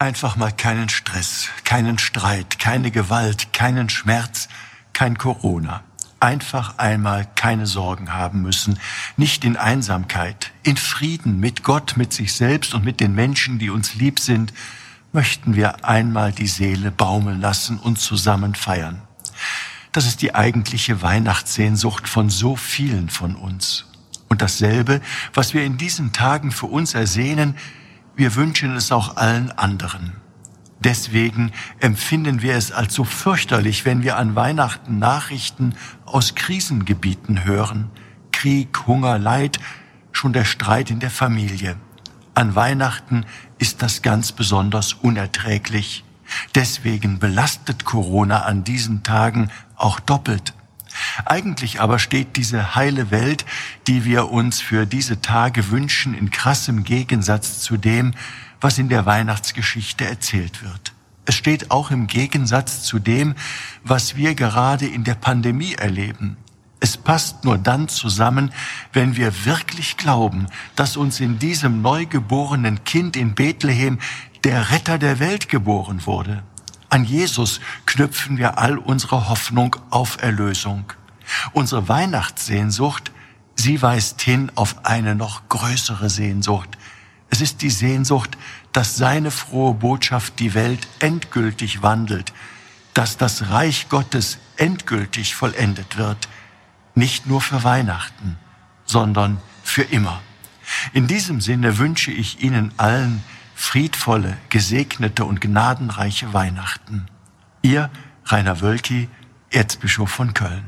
Einfach mal keinen Stress, keinen Streit, keine Gewalt, keinen Schmerz, kein Corona. Einfach einmal keine Sorgen haben müssen, nicht in Einsamkeit, in Frieden mit Gott, mit sich selbst und mit den Menschen, die uns lieb sind, möchten wir einmal die Seele baumeln lassen und zusammen feiern. Das ist die eigentliche Weihnachtssehnsucht von so vielen von uns. Und dasselbe, was wir in diesen Tagen für uns ersehnen, wir wünschen es auch allen anderen. Deswegen empfinden wir es als so fürchterlich, wenn wir an Weihnachten Nachrichten aus Krisengebieten hören. Krieg, Hunger, Leid, schon der Streit in der Familie. An Weihnachten ist das ganz besonders unerträglich. Deswegen belastet Corona an diesen Tagen auch doppelt. Eigentlich aber steht diese heile Welt, die wir uns für diese Tage wünschen, in krassem Gegensatz zu dem, was in der Weihnachtsgeschichte erzählt wird. Es steht auch im Gegensatz zu dem, was wir gerade in der Pandemie erleben. Es passt nur dann zusammen, wenn wir wirklich glauben, dass uns in diesem neugeborenen Kind in Bethlehem der Retter der Welt geboren wurde. An Jesus knüpfen wir all unsere Hoffnung auf Erlösung. Unsere Weihnachtssehnsucht, sie weist hin auf eine noch größere Sehnsucht. Es ist die Sehnsucht, dass seine frohe Botschaft die Welt endgültig wandelt, dass das Reich Gottes endgültig vollendet wird, nicht nur für Weihnachten, sondern für immer. In diesem Sinne wünsche ich Ihnen allen friedvolle, gesegnete und gnadenreiche Weihnachten. Ihr Rainer Wölki, Erzbischof von Köln.